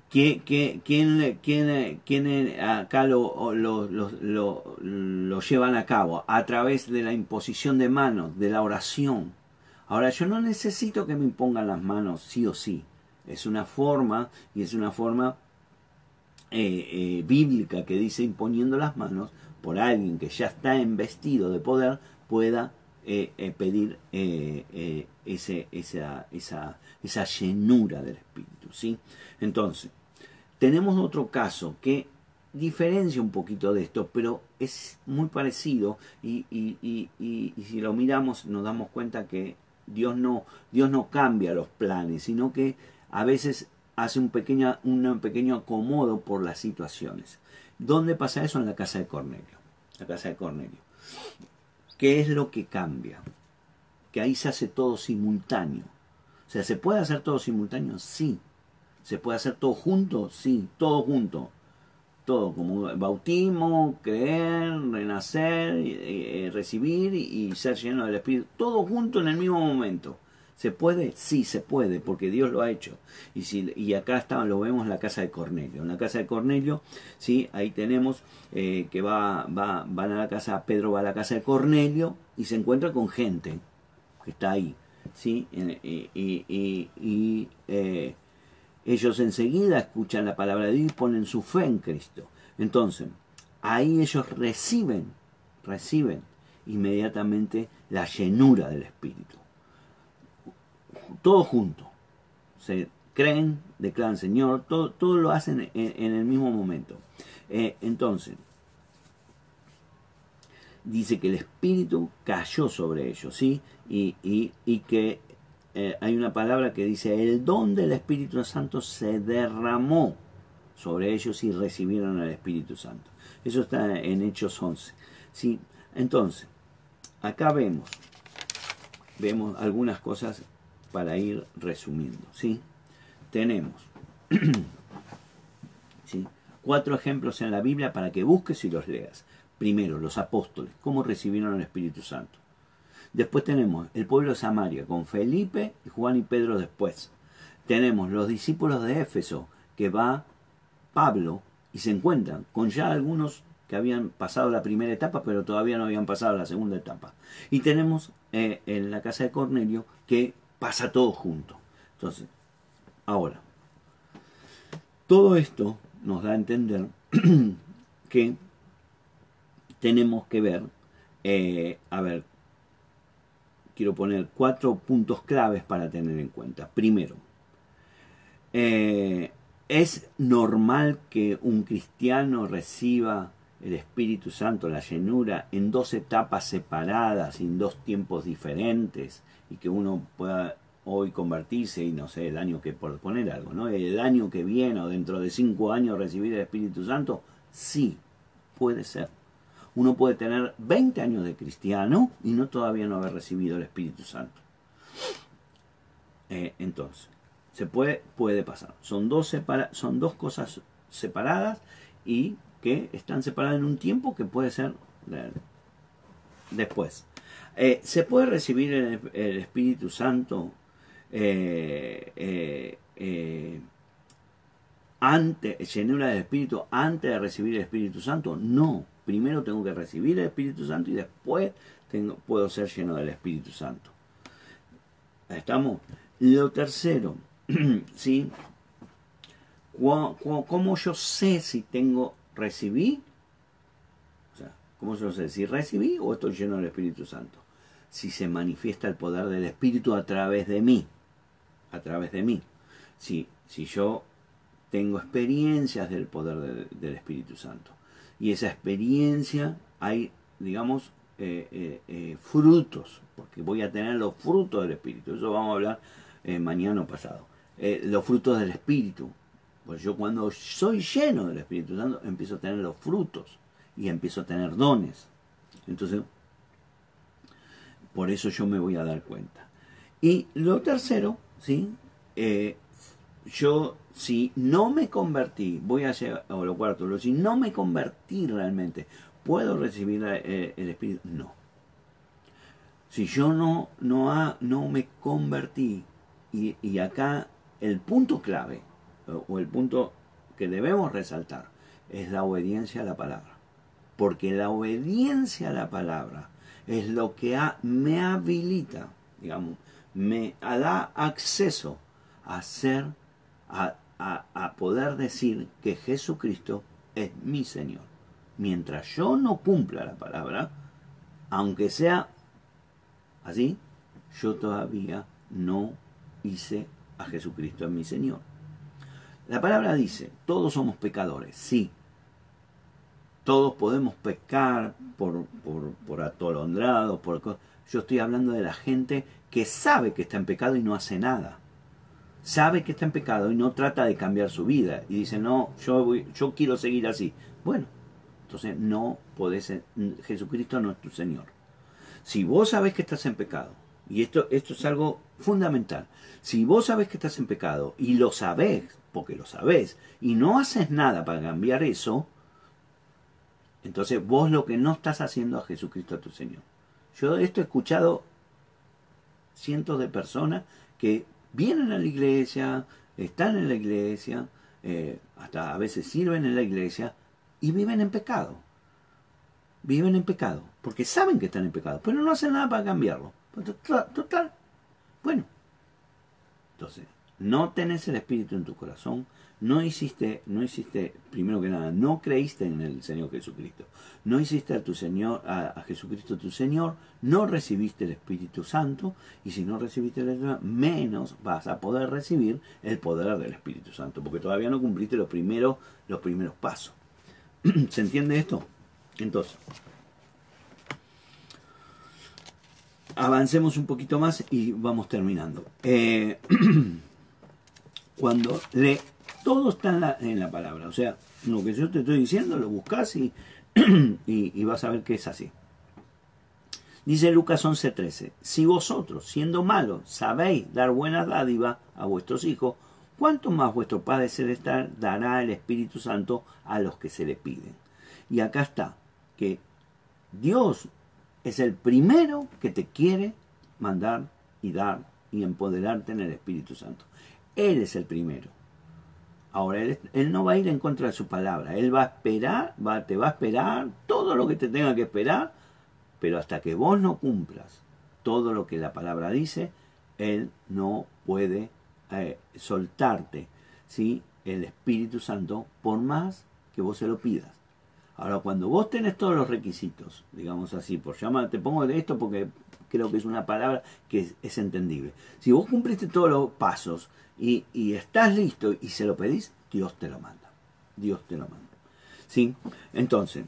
¿Quién, quién, quién, acá lo, lo, lo, lo, llevan a cabo? A través de la imposición de manos, de la oración. Ahora, yo no necesito que me impongan las manos sí o sí. Es una forma, y es una forma eh, eh, bíblica que dice imponiendo las manos por alguien que ya está investido de poder pueda eh, eh, pedir eh, ese, esa, esa, esa, llenura del Espíritu. ¿sí? Entonces, tenemos otro caso que diferencia un poquito de esto, pero es muy parecido y, y, y, si lo miramos nos damos cuenta que Dios no, Dios no cambia los planes, sino que a veces hace un pequeño, un pequeño acomodo por las situaciones. ¿Dónde pasa eso? En la casa de Cornelio. La casa de Cornelio. ¿Qué es lo que cambia? Que ahí se hace todo simultáneo. O sea, ¿se puede hacer todo simultáneo? Sí. ¿Se puede hacer todo junto? Sí, todo junto. Todo, como bautismo, creer, renacer, eh, recibir y ser lleno del Espíritu. Todo junto en el mismo momento. ¿Se puede? Sí, se puede, porque Dios lo ha hecho. Y, si, y acá está, lo vemos en la casa de Cornelio. En la casa de Cornelio, ¿sí? ahí tenemos eh, que va, va, van a la casa, Pedro va a la casa de Cornelio y se encuentra con gente que está ahí. ¿sí? Y, y, eh, ellos enseguida escuchan la palabra de Dios y ponen su fe en Cristo. Entonces, ahí ellos reciben, reciben inmediatamente la llenura del Espíritu. Todo junto. Se creen, declaran Señor, todo, todo lo hacen en, el mismo momento. Eh, entonces, dice que el Espíritu cayó sobre ellos, ¿sí? Y, y, que eh, hay una palabra que dice, el don del Espíritu Santo se derramó sobre ellos y recibieron al Espíritu Santo. Eso está en Hechos 11. ¿sí? Entonces, acá vemos, vemos algunas cosas para ir resumiendo. ¿sí? Tenemos cuatro ejemplos en la Biblia para que busques y los leas. Primero, los apóstoles, cómo recibieron el Espíritu Santo. Después tenemos el pueblo de Samaria con Felipe, Juan y Pedro después. Tenemos los discípulos de Éfeso, que va Pablo y se encuentran con ya algunos que habían pasado la primera etapa, pero todavía no habían pasado la segunda etapa. Y tenemos eh, en la casa de Cornelio que pasa todo junto. Entonces, ahora, todo esto nos da a entender que tenemos que ver, eh, a ver, quiero poner cuatro puntos claves para tener en cuenta. Primero, eh, ¿Es normal que un cristiano reciba el Espíritu Santo, la llenura, en dos etapas separadas, en dos tiempos diferentes, y que uno pueda hoy convertirse y no sé, el año que, por poner algo, ¿no? El año que viene o dentro de cinco años recibir el Espíritu Santo? Sí, puede ser. Uno puede tener 20 años de cristiano y no todavía no haber recibido el Espíritu Santo. Eh, entonces, se puede, puede pasar. Son dos, separa, son dos cosas separadas y que están separadas en un tiempo que puede ser después. Eh, se puede recibir el, Espíritu Santo eh, eh, antes, llenura del Espíritu antes de recibir el Espíritu Santo. No, primero tengo que recibir el Espíritu Santo y después puedo ser lleno del Espíritu Santo. ¿Estamos? Lo tercero, ¿sí? ¿Cómo yo sé si tengo, recibí? O sea, ¿cómo yo sé si recibí o estoy lleno del Espíritu Santo? Si se manifiesta el poder del Espíritu a través de mí, a través de mí. Si, si yo tengo experiencias del poder del Espíritu Santo. Y esa experiencia hay, digamos, eh, eh, eh, frutos, porque voy a tener los frutos del Espíritu. Eso vamos a hablar mañana o pasado. Los frutos del Espíritu. Pues yo cuando soy lleno del Espíritu Santo empiezo a tener los frutos y empiezo a tener dones. Entonces, por eso yo me voy a dar cuenta. Y lo tercero, ¿sí? Eh, yo si no me convertí, voy a o lo cuarto, si no me convertí realmente, ¿puedo recibir eh, el Espíritu? No. Si yo no, no, no me convertí, y, y acá el punto clave o el punto que debemos resaltar es la obediencia a la palabra. Porque la obediencia a la palabra es lo que me habilita, digamos, me da acceso a ser, a, a poder decir que Jesucristo es mi Señor. Mientras yo no cumpla la palabra, aunque sea así, yo todavía no hice a Jesucristo en mi Señor. La palabra dice, todos somos pecadores, sí. Todos podemos pecar por, por, por atolondrados, por Yo estoy hablando de la gente que sabe que está en pecado y no hace nada. Sabe que está en pecado y no trata de cambiar su vida. Y dice, no, yo, yo quiero seguir así. Bueno, entonces no podés, Jesucristo no es tu Señor. Si vos sabés que estás en pecado, y esto, esto es algo fundamental. Si vos sabés que estás en pecado y lo sabés, porque lo sabés, y no haces nada para cambiar eso, entonces vos lo que no estás haciendo a Jesucristo a tu Señor. Yo esto he escuchado cientos de personas que vienen a la iglesia, están en la iglesia, eh, hasta a veces sirven en la iglesia y viven en pecado. Viven en pecado, porque saben que están en pecado, pero no hacen nada para cambiarlo. Total, bueno. Entonces, no tenés el Espíritu en tu corazón, no hiciste, no hiciste, primero que nada, no creíste en el Señor Jesucristo, no hiciste a tu Señor, a, Jesucristo tu Señor, no recibiste el Espíritu Santo, y si no recibiste el Espíritu Santo, menos vas a poder recibir el poder del Espíritu Santo, porque todavía no cumpliste los primeros, los primeros pasos. ¿Se entiende esto? Entonces, avancemos un poquito más y vamos terminando. Eh, cuando le todo está en la, palabra. O sea, lo que yo te estoy diciendo lo buscas y, y, vas a ver que es así. Dice Lucas 11:13, si vosotros, siendo malos, sabéis dar buena dádiva a vuestros hijos, ¿cuánto más vuestro Padre Celestial dará el Espíritu Santo a los que se le piden? Y acá está, que Dios es el primero que te quiere mandar y dar y empoderarte en el Espíritu Santo. Él es el primero. Ahora, él, no va a ir en contra de su palabra. Él va a esperar, te va a esperar todo lo que te tenga que esperar, pero hasta que vos no cumplas todo lo que la palabra dice, Él no puede eh, soltarte el Espíritu Santo por más que vos se lo pidas. Ahora, cuando vos tenés todos los requisitos, digamos así, por llamar, te pongo de esto porque creo que es una palabra que es entendible. Si vos cumpliste todos los pasos, y, estás listo y se lo pedís, Dios te lo manda. Dios te lo manda. ¿Sí? Entonces,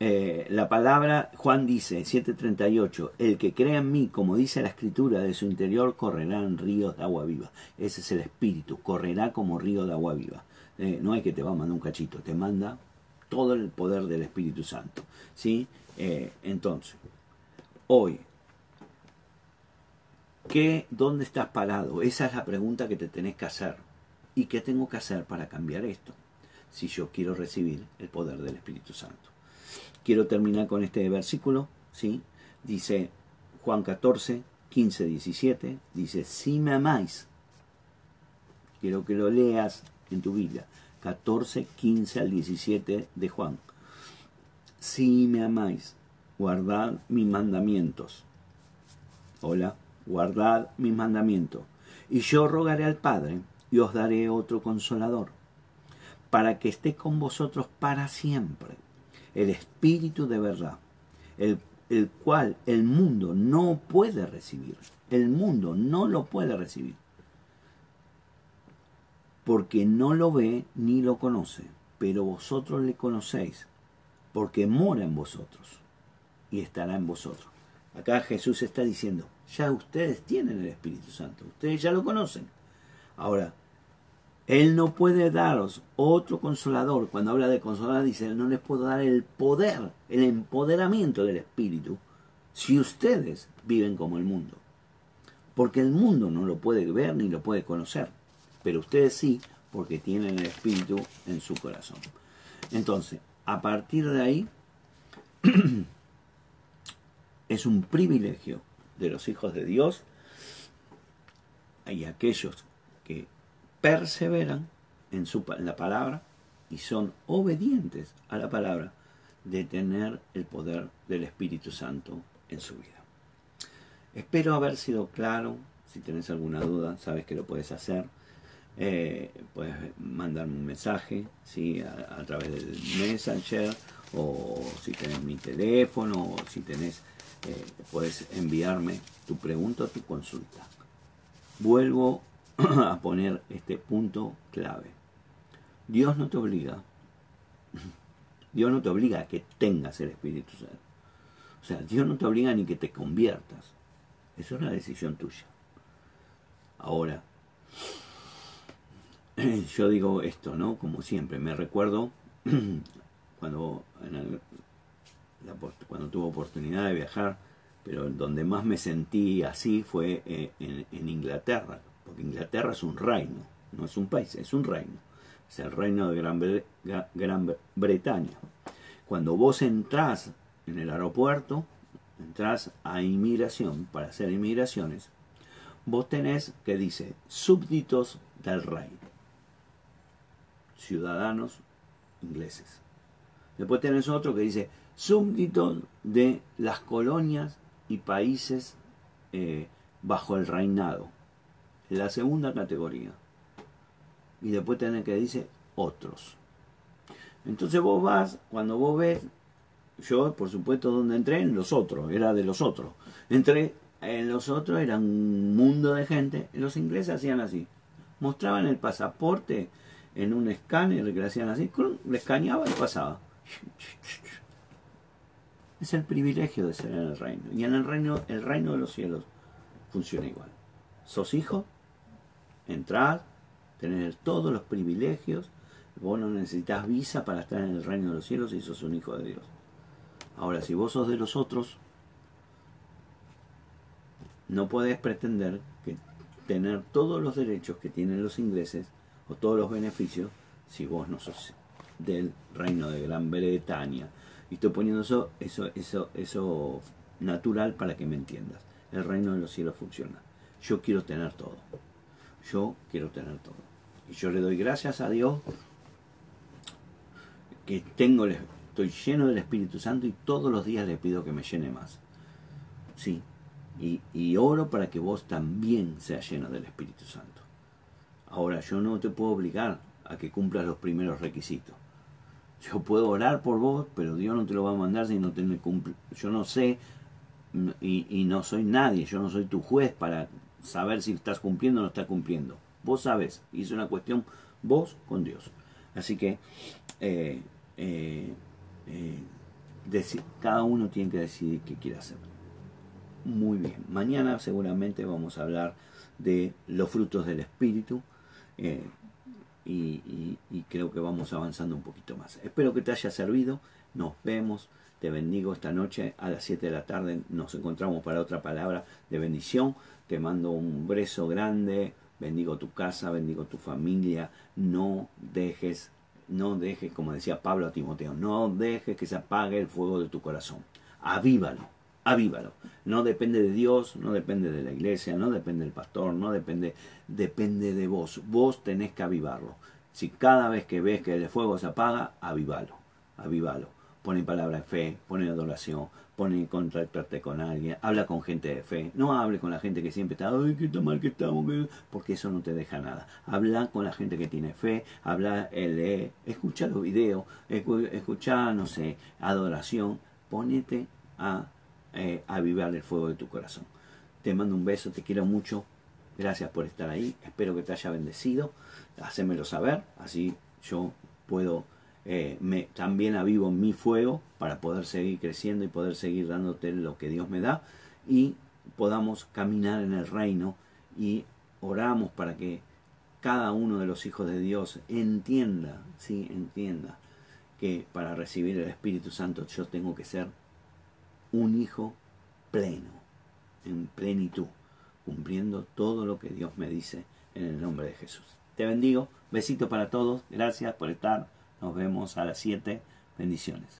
eh, la palabra, Juan dice, 7.38, el que crea en mí, como dice la escritura, de su interior correrán ríos de agua viva. Ese es el espíritu, correrá como río de agua viva. Eh, no hay que te va a mandar un cachito, te manda todo el poder del Espíritu Santo. ¿sí? Eh, entonces, hoy ¿Qué, ¿Dónde estás parado? Esa es la pregunta que te tenés que hacer. ¿Y qué tengo que hacer para cambiar esto? Si yo quiero recibir el poder del Espíritu Santo. Quiero terminar con este versículo, ¿sí? Dice Juan 14, 15, 17, dice, si me amáis, quiero que lo leas en tu Biblia, 14, 15 al 17 de Juan. Si me amáis, guardad mis mandamientos. Hola guardad mis mandamientos. Y yo rogaré al Padre y os daré otro consolador, para que esté con vosotros para siempre, el Espíritu de verdad, el, el cual el mundo no puede recibir. El mundo no lo puede recibir, porque no lo ve ni lo conoce, pero vosotros le conocéis, porque mora en vosotros y estará en vosotros. Acá Jesús está diciendo, ya ustedes tienen el Espíritu Santo, ustedes ya lo conocen. Ahora, Él no puede daros otro consolador. Cuando habla de consolador, dice, no les puedo dar el poder, el empoderamiento del Espíritu, si ustedes viven como el mundo. Porque el mundo no lo puede ver ni lo puede conocer, pero ustedes sí, porque tienen el Espíritu en su corazón. Entonces, a partir de ahí, es un privilegio de los hijos de Dios y aquellos que perseveran en, la palabra y son obedientes a la palabra de tener el poder del Espíritu Santo en su vida. Espero haber sido claro. Si tenés alguna duda, sabes que lo puedes hacer. Eh, puedes mandarme un mensaje ¿sí? a, través del Messenger o si tenés mi teléfono o si tenés eh, puedes enviarme tu pregunta o tu consulta. Vuelvo a poner este punto clave. Dios no te obliga. Dios no te obliga a que tengas el Espíritu Santo. O sea, Dios no te obliga ni que te conviertas. Eso es una decisión tuya. Ahora, yo digo esto, ¿no? Como siempre, me recuerdo cuando cuando tuve oportunidad de viajar, pero donde más me sentí así fue eh, en, Inglaterra, porque Inglaterra es un reino, no es un país, es un reino, es el reino de Gran, Gran Bretaña. Cuando vos entrás en el aeropuerto, entrás a inmigración para hacer inmigraciones, vos tenés que dice súbditos del rey, ciudadanos ingleses. Después tenés otro que dice súbditos de las colonias y países eh, bajo el reinado. La segunda categoría. Y después tenés que dice otros. Entonces vos vas, cuando vos ves, yo por supuesto donde entré, en los otros, era de los otros. Entré en los otros, era un mundo de gente. Los ingleses hacían así. Mostraban el pasaporte en un escáner que le hacían así, le escaneaba y pasaba. Es el privilegio de ser en el reino. Y en el reino, el reino de los cielos funciona igual. Sos hijo, entrad, tener todos los privilegios. Vos no necesitas visa para estar en el reino de los cielos y sos un hijo de Dios. Ahora, si vos sos de los otros, no podés pretender que tener todos los derechos que tienen los ingleses o todos los beneficios si vos no sos del reino de Gran Bretaña. Y estoy poniendo eso, eso, eso, eso natural para que me entiendas. El reino de los cielos funciona. Yo quiero tener todo. Yo quiero tener todo. Y yo le doy gracias a Dios que tengo, estoy lleno del Espíritu Santo y todos los días le pido que me llene más. Sí. Y, y oro para que vos también seas lleno del Espíritu Santo. Ahora, yo no te puedo obligar a que cumplas los primeros requisitos. Yo puedo orar por vos, pero Dios no te lo va a mandar si no te cumple. Yo no sé y, no soy nadie, yo no soy tu juez para saber si estás cumpliendo o no estás cumpliendo. Vos sabes, y es una cuestión vos con Dios. Así que eh, eh, eh, cada uno tiene que decidir qué quiere hacer. Muy bien, mañana seguramente vamos a hablar de los frutos del Espíritu y, creo que vamos avanzando un poquito más. Espero que te haya servido. Nos vemos. Te bendigo esta noche a las 7 de la tarde. Nos encontramos para otra palabra de bendición. Te mando un beso grande. Bendigo tu casa, bendigo tu familia. No dejes, no dejes, como decía Pablo a Timoteo, no dejes que se apague el fuego de tu corazón. Avívalo avívalo. No depende de Dios, no depende de la iglesia, no depende del pastor, no depende, depende de vos. Vos tenés que avivarlo. Si cada vez que ves que el fuego se apaga, avívalo, avívalo. Pone palabra de fe, pone adoración, pone contactarte con alguien, habla con gente de fe. No hable con la gente que siempre está, ay, qué mal que estamos, porque eso no te deja nada. Habla con la gente que tiene fe, habla, eh, lee, escucha los videos, escucha, no sé, adoración. Ponete a eh, avivar el fuego de tu corazón. Te mando un beso, te quiero mucho. Gracias por estar ahí. Espero que te haya bendecido. Hacémelo saber, así yo puedo eh, me, también avivo mi fuego para poder seguir creciendo y poder seguir dándote lo que Dios me da y podamos caminar en el reino y oramos para que cada uno de los hijos de Dios entienda, sí, entienda que para recibir el Espíritu Santo yo tengo que ser un hijo pleno, en plenitud, cumpliendo todo lo que Dios me dice en el nombre de Jesús. Te bendigo, besito para todos, gracias por estar, nos vemos a las 7, bendiciones.